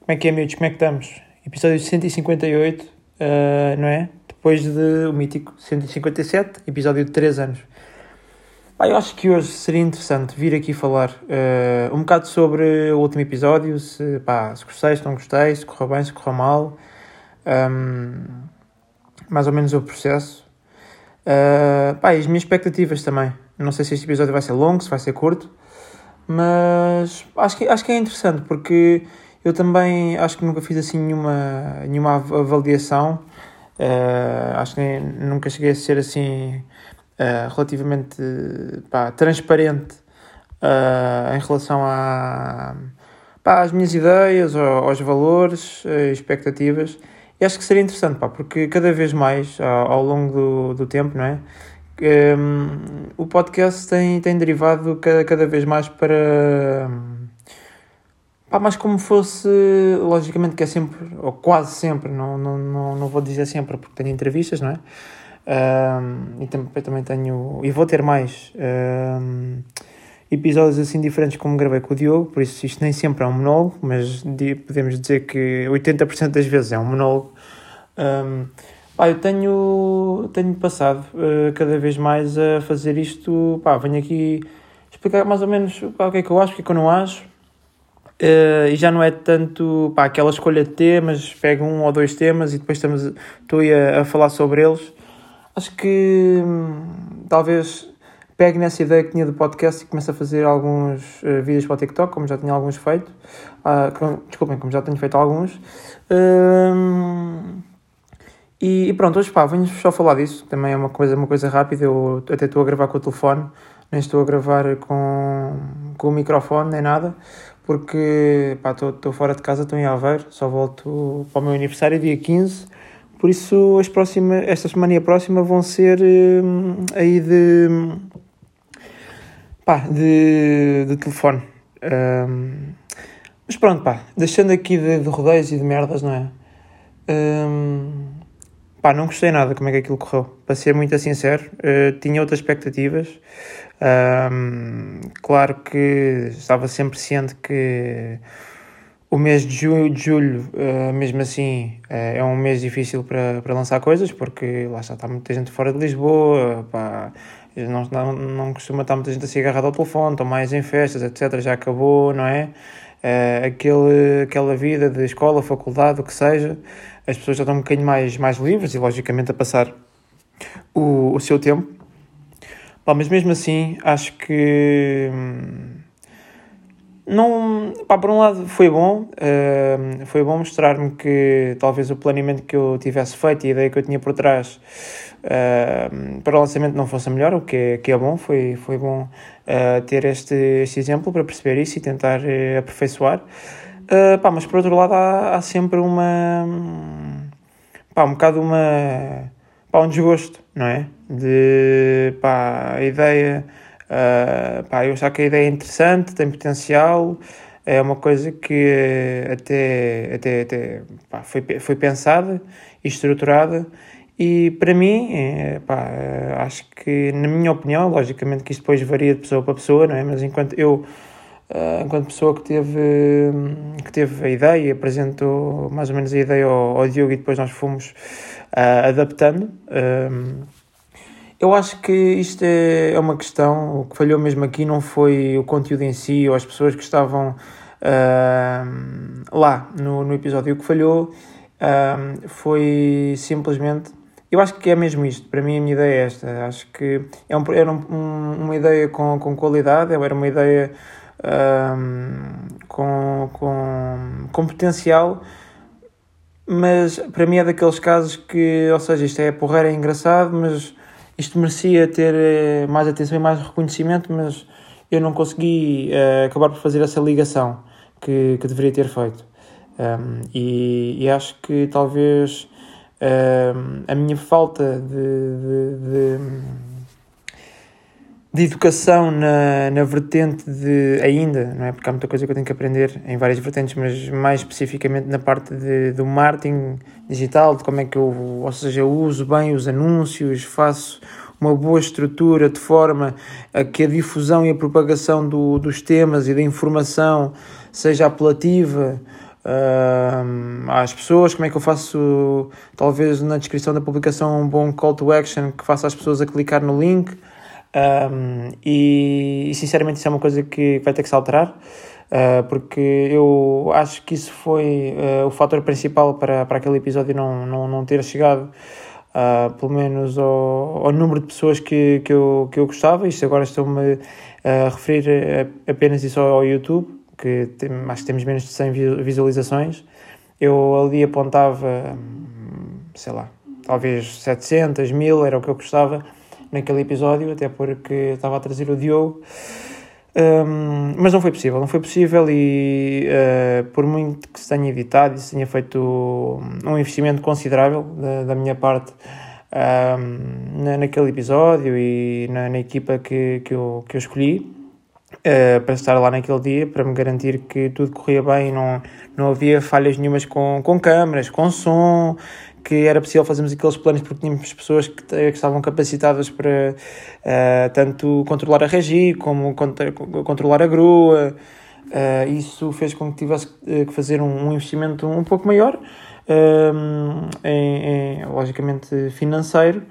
Como é que é, miúdos? Como é que estamos? Episódio 158, uh, não é? Depois de mítico 157, episódio de 3 anos. Pá, eu acho que hoje seria interessante vir aqui falar uh, um bocado sobre o último episódio, se, pá, se gostei, se não gostei, se correu bem, se correu mal. Um, mais ou menos o processo. Uh, pá, as minhas expectativas também. Não sei se este episódio vai ser longo, se vai ser curto, mas acho que, acho que é interessante porque eu também acho que nunca fiz assim nenhuma, nenhuma avaliação. Uh, acho que nem, nunca cheguei a ser assim uh, relativamente pá, transparente uh, em relação a, pá, às minhas ideias, aos valores, expectativas. E acho que seria interessante, pá, porque cada vez mais, ao, ao longo do, do tempo, não é? um, o podcast tem, tem derivado cada, cada vez mais para. Pá, mais como fosse, logicamente que é sempre, ou quase sempre, não, não, não, não vou dizer sempre porque tenho entrevistas, não é? Um, e também, também tenho, e vou ter mais um, episódios assim diferentes como gravei com o Diogo, por isso isto nem sempre é um monólogo, mas podemos dizer que 80% das vezes é um monólogo. Um, Pá, eu tenho, tenho passado uh, cada vez mais a fazer isto. Pá, venho aqui explicar mais ou menos pá, o que é que eu acho, o que é que eu não acho. Uh, e já não é tanto pá, aquela escolha de temas, pego um ou dois temas e depois estamos, estou a, a falar sobre eles. Acho que hum, talvez pegue nessa ideia que tinha do podcast e comece a fazer alguns uh, vídeos para o TikTok, como já tinha alguns feito. Uh, com, desculpem, como já tenho feito alguns. Uh, e, e pronto, hoje pá, venho só falar disso. Também é uma coisa, uma coisa rápida. Eu até estou a gravar com o telefone, nem estou a gravar com, com o microfone nem nada, porque estou fora de casa, estou em Aveiro, só volto para o meu aniversário dia 15. Por isso, as próximas, esta semana e a próxima vão ser hum, aí de. pá, de, de telefone. Um, mas pronto, pá, deixando aqui de, de rodeios e de merdas, não é? Um, Pá, não gostei nada como é que aquilo correu. Para ser muito sincero, uh, tinha outras expectativas. Um, claro que estava sempre ciente que o mês de julho, de julho uh, mesmo assim, uh, é um mês difícil para, para lançar coisas, porque lá está, está muita gente fora de Lisboa, pá, não, não, não costuma estar muita gente assim agarrada ao telefone, estão mais em festas, etc. Já acabou, não é? Aquele, aquela vida de escola, faculdade, o que seja as pessoas já estão um bocadinho mais, mais livres e, logicamente, a passar o, o seu tempo. Pá, mas mesmo assim, acho que. Hum, não, pá, por um lado foi bom, uh, foi bom mostrar-me que talvez o planeamento que eu tivesse feito e a ideia que eu tinha por trás uh, para o lançamento não fosse melhor, o que é, que é bom, foi, foi bom uh, ter este, este exemplo para perceber isso e tentar aperfeiçoar. Uh, pá, mas por outro lado há, há sempre uma. pá, um bocado uma. pá, um desgosto, não é? De. pá, a ideia. Uh, pá, eu acho que a ideia é interessante, tem potencial, é uma coisa que até, até, até pá, foi, foi pensada e estruturada. E para mim, é, pá, acho que, na minha opinião, logicamente que isto depois varia de pessoa para pessoa, não é? Mas enquanto eu Uh, enquanto pessoa que teve, que teve a ideia e apresentou mais ou menos a ideia ao, ao Diogo e depois nós fomos uh, adaptando. Uh, eu acho que isto é, é uma questão, o que falhou mesmo aqui não foi o conteúdo em si ou as pessoas que estavam lá no, no episódio. O que falhou foi simplesmente eu acho que é mesmo isto. Para mim, a minha ideia é esta. Acho que é um, era um, uma ideia com, com qualidade, era uma ideia um, com, com, com potencial, mas para mim é daqueles casos que, ou seja, isto é porreiro, é engraçado, mas isto merecia ter eh, mais atenção e mais reconhecimento, mas eu não consegui uh, acabar por fazer essa ligação que, que deveria ter feito. Um, e, e, acho que talvez um, a minha falta de, de, de de educação na, na vertente de ainda, não é? Porque há muita coisa que eu tenho que aprender em várias vertentes, mas mais especificamente na parte de, do marketing digital, de como é que eu, ou seja, eu uso bem os anúncios, faço uma boa estrutura de forma a que a difusão e a propagação do, dos temas e da informação seja apelativa uh, às pessoas, como é que eu faço, talvez na descrição da publicação, um bom call to action que faça as pessoas a clicar no link. Um, e, e, sinceramente isso é uma coisa que vai ter que se alterar uh, porque eu acho que isso foi uh, o fator principal para, para aquele episódio não, não, não ter chegado uh, pelo menos ao, ao número de pessoas que, que, eu, que eu gostava. Isto agora estou-me a referir apenas isso ao YouTube, que tem, acho que temos menos de 100 visualizações. Eu ali apontava, sei lá, talvez 700, 1000, era o que eu gostava naquele episódio, até porque estava a trazer o Diogo. Um, mas não foi possível, não foi possível e uh, por muito que se tenha evitado e se tenha feito um investimento considerável da, da minha parte um, na, naquele episódio e na, na, equipa que, que, eu, que eu escolhi uh, para estar lá naquele dia, para me garantir que tudo corria bem não, não havia falhas nenhumas com, com câmaras, com som, que era possível fazermos aqueles planos porque tínhamos pessoas que, que estavam capacitadas para uh, tanto controlar a regi como controlar a grua. Uh, isso fez com que tivesse eh, que fazer um, um investimento um pouco maior, em, em, logicamente financeiro,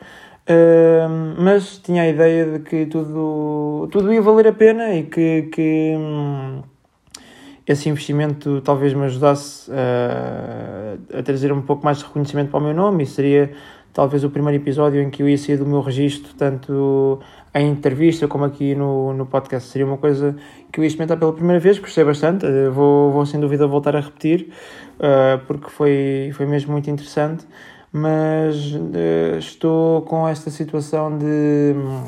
mas tinha a ideia de que tudo, tudo ia valer a pena e que, que hum, esse investimento talvez me ajudasse a, a trazer um pouco mais de reconhecimento para o meu nome e seria talvez o primeiro episódio em que eu ia sair do meu registro, tanto em entrevista como aqui no, no podcast. Seria uma coisa que eu ia experimentar pela primeira vez, gostei bastante, eh, vou, vou sem dúvida voltar a repetir, uh, porque foi, foi mesmo muito interessante, mas estou com esta situação de hum,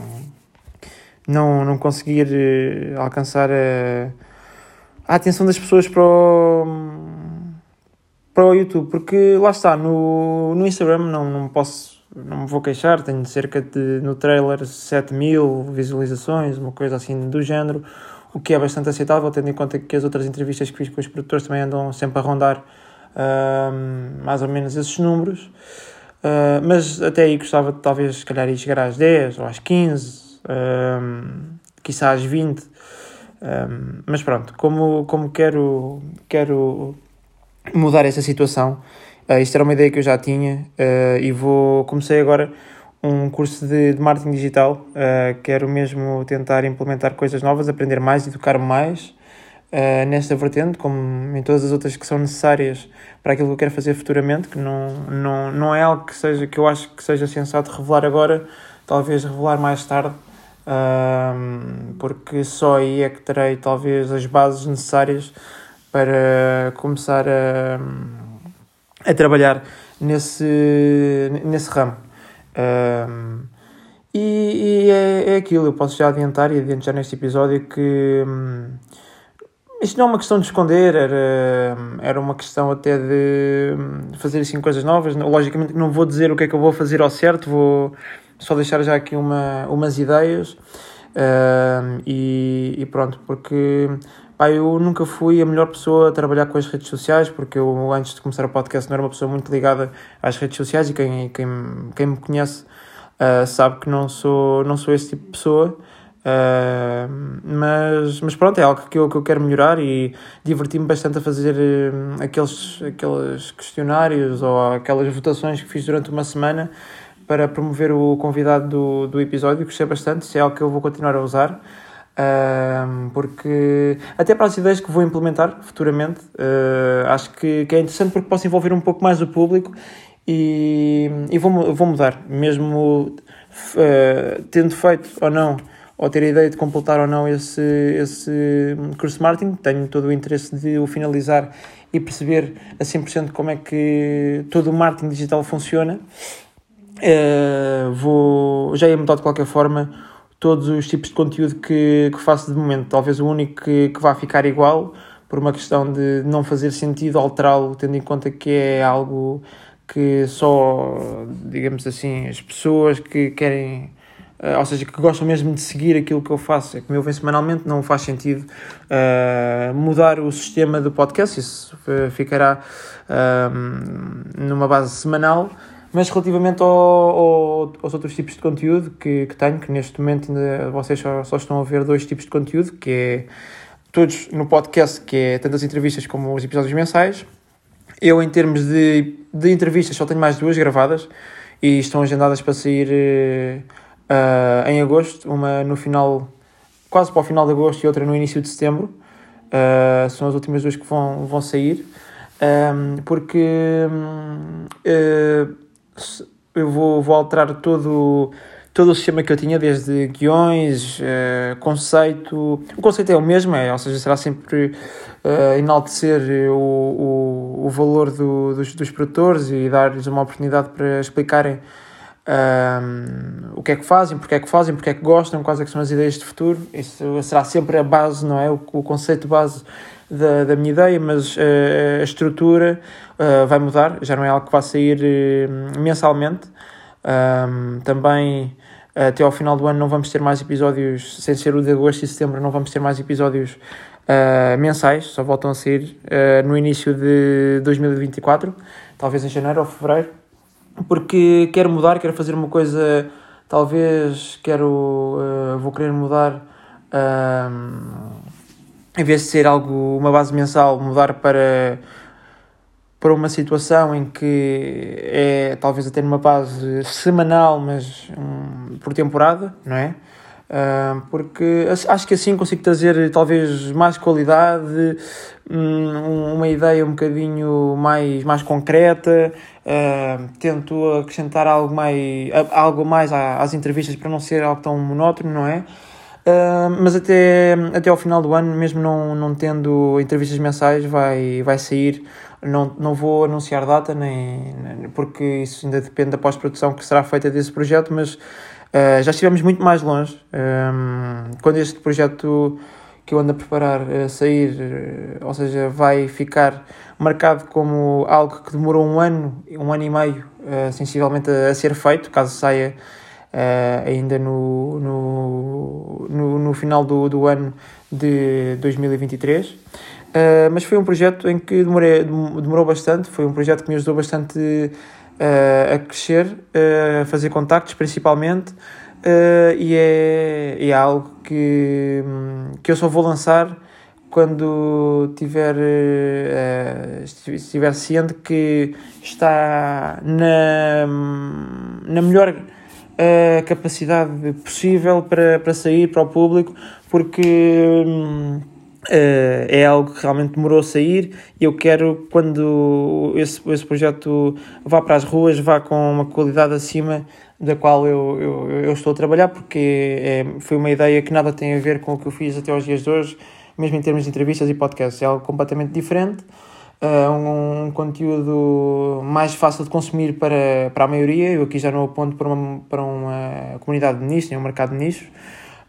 não, não conseguir alcançar a a atenção das pessoas para o, para o YouTube, porque lá está, no, no Instagram não, não posso, não me vou queixar, tenho cerca de, no trailer, 7 mil visualizações, uma coisa assim do género, o que é bastante aceitável, tendo em conta que as outras entrevistas que fiz com os produtores também andam sempre a rondar uh, mais ou menos esses números, uh, mas até aí gostava de talvez, se calhar, ir chegar às 10 ou às 15, uh, quiçá às 20, um, mas pronto, como, como quero, quero mudar essa situação, uh, isto era uma ideia que eu já tinha uh, e vou comecei agora um curso de, de marketing digital. Uh, quero mesmo tentar implementar coisas novas, aprender mais, educar-me mais uh, nesta vertente, como em todas as outras que são necessárias para aquilo que eu quero fazer futuramente, que não, não, não é algo que, seja, que eu acho que seja sensato revelar agora, talvez revelar mais tarde um, porque só aí é que terei talvez as bases necessárias para começar a, a trabalhar nesse, nesse ramo. Um, e, e é, é aquilo, eu posso já adiantar e adiantar já neste episódio que hum, isto não é uma questão de esconder, era, era uma questão até de hum, fazer assim coisas novas. Logicamente não vou dizer o que é que eu vou fazer ao certo, vou só deixar já aqui uma, umas ideias uh, e, e, pronto, porque pá, eu nunca fui a melhor pessoa a trabalhar com as redes sociais, porque eu antes de começar o podcast não era uma pessoa muito ligada às redes sociais e quem, quem, quem me conhece uh, sabe que não sou, não sou esse tipo de pessoa. Uh, mas, mas pronto, é algo que eu, que eu quero melhorar e diverti-me bastante a fazer uh, aqueles, aqueles questionários ou aquelas votações que fiz durante uma semana para promover o convidado do, do episódio, gostei bastante, isso é algo que eu vou continuar a usar. Porque até para as ideias que vou implementar futuramente uh, acho que, que, é interessante porque posso envolver um pouco mais o público e, e vou, vou mudar mesmo uh, tendo feito ou não ou ter a ideia de completar ou não esse, esse curso de marketing tenho todo o interesse de o finalizar e perceber a 100% como é que todo o marketing digital funciona Uh, vou, já ia mudar de qualquer forma todos os tipos de conteúdo que, que faço de momento. Talvez o único que, que vá ficar igual, por uma questão de não fazer sentido alterá-lo, tendo em conta que é algo que só, digamos assim, as pessoas que querem, uh, ou seja, que gostam mesmo de seguir aquilo que eu faço, é como eu venho semanalmente, não faz sentido uh, mudar o sistema do podcast, isso ficará numa base semanal. Mas relativamente ao, ao, aos outros tipos de conteúdo que, que tenho, que neste momento vocês só, só estão a ver dois tipos de conteúdo, que é todos no podcast, que é tanto as entrevistas como os episódios mensais. Eu, em termos de, de entrevistas, só tenho mais duas gravadas e estão agendadas para sair uh, em agosto, uma no final, quase para o final de agosto e outra no início de setembro. Uh, são as últimas duas que vão, vão sair, um, porque uh, eu vou, vou alterar todo todo o sistema que eu tinha, desde guiões, uh, conceito. O conceito é o mesmo, é, ou seja, será sempre uh, enaltecer o, o, o valor do, dos, dos produtores e dar-lhes uma oportunidade para explicarem um, o que é que fazem, porque é que fazem, porque é que gostam, quais é que são as ideias de futuro. Isso será sempre a base, não é? O, o conceito base da, da minha ideia, mas uh, a estrutura uh, vai mudar, já não é algo que vai sair uh, mensalmente. Um, também até ao final do ano não vamos ter mais episódios, sem ser o de agosto e setembro, não vamos ter mais episódios mensais, só voltam a sair no início de 2024, talvez em janeiro ou fevereiro porque quero mudar, quero fazer uma coisa, talvez quero, uh, vou querer mudar, uh, em vez de ser algo, uma base mensal, mudar para, para uma situação em que é talvez até numa base semanal, mas um, por temporada, não é? Uh, porque acho que assim consigo trazer talvez mais qualidade, um, uma ideia um bocadinho mais, mais concreta, uh, tento acrescentar algo mais, algo mais às entrevistas para não ser algo tão monótono, não é? Uh, mas até, até ao final do ano, mesmo não, não tendo entrevistas mensais, vai, vai sair. Não, não vou anunciar data, nem, porque isso ainda depende da pós-produção que será feita desse projeto, mas Uh, já estivemos muito mais longe. Um, ehm, quando este projeto que eu ando a preparar a sair, uh, ou seja, vai ficar marcado como algo que demorou um ano, um ano e meio, uh, sensivelmente a, a, ser feito, caso saia ainda no, no, no, no, final do, do ano de 2023. Mas foi um projeto em que demorei, demorou bastante, foi um projeto que me ajudou bastante uh, a crescer, uh, a fazer contactos principalmente, uh, e, é, é algo que, que eu só vou lançar quando tiver, uh, estiver ciente que está na, na melhor uh, capacidade possível para, para sair para o público, porque um, Uh, é algo que realmente demorou a sair e eu quero, quando esse, esse projeto vá para as ruas, vá com uma qualidade acima da qual eu, eu, eu estou a trabalhar, porque é, foi uma ideia que nada tem a ver com o que eu fiz até aos dias de hoje, mesmo em termos de entrevistas e podcasts. É algo completamente diferente, uh, um, um, conteúdo mais fácil de consumir para, para a maioria. Eu aqui já não aponto para uma, para uma comunidade de nicho, nem um mercado de nicho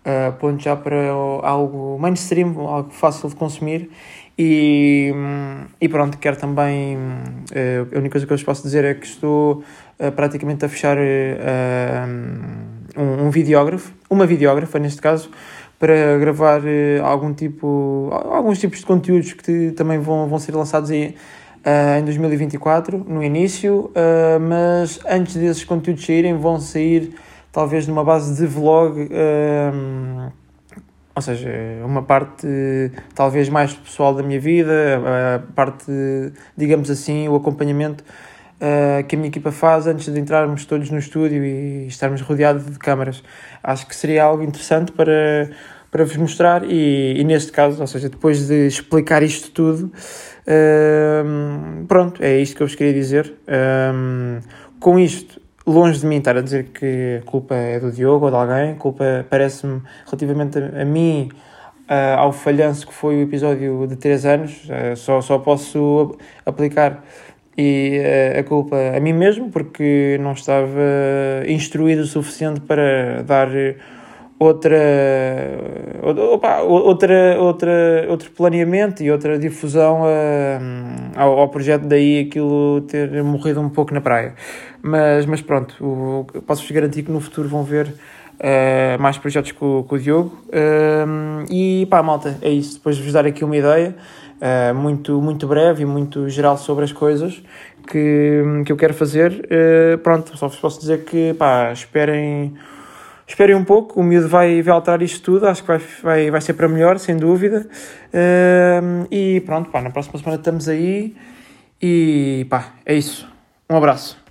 uh, ponto já para algo mainstream, algo fácil de consumir. E, e pronto, quero também. Uh, a única coisa que eu vos posso dizer é que estou uh, praticamente a fechar uh, um, um videógrafo, uma videógrafa neste caso, para gravar algum tipo, alguns tipos de conteúdos que também vão, vão ser lançados aí, em 2024, no início, mas antes desses conteúdos saírem, vão sair talvez numa base de vlog, um, ou seja, uma parte talvez mais pessoal da minha vida, a parte, digamos assim, o acompanhamento uh, que a minha equipa faz antes de entrarmos todos no estúdio e estarmos rodeados de câmaras. Acho que seria algo interessante para, para vos mostrar e, e neste caso, ou seja, depois de explicar isto tudo, uh, pronto, é isto que eu vos queria dizer. Um, com isto, longe de mim estar a dizer que a culpa é do Diogo ou de alguém, a culpa parece-me relativamente a, a mim, uh, ao falhanço que foi o episódio de 3 anos, uh, só, só posso aplicar e uh, a culpa a mim mesmo, porque não estava instruído o suficiente para dar outra, opa, outra, outra, outro planeamento e outra difusão ao, ao projeto, daí aquilo ter morrido um pouco na praia. Mas, mas pronto, posso-vos garantir que no futuro vão ver uh, mais projetos com, com o Diogo. Uh, e pá, malta, é isso. Depois de vos dar aqui uma ideia uh, muito, muito breve e muito geral sobre as coisas que, que eu quero fazer. pronto, só vos posso dizer que pá, esperem esperem um pouco, o miúdo vai, vai alterar isto tudo, acho que vai, vai, vai ser para melhor, sem dúvida. Uh, e pronto, pá, na próxima semana estamos aí. E pá, é isso. Um abraço.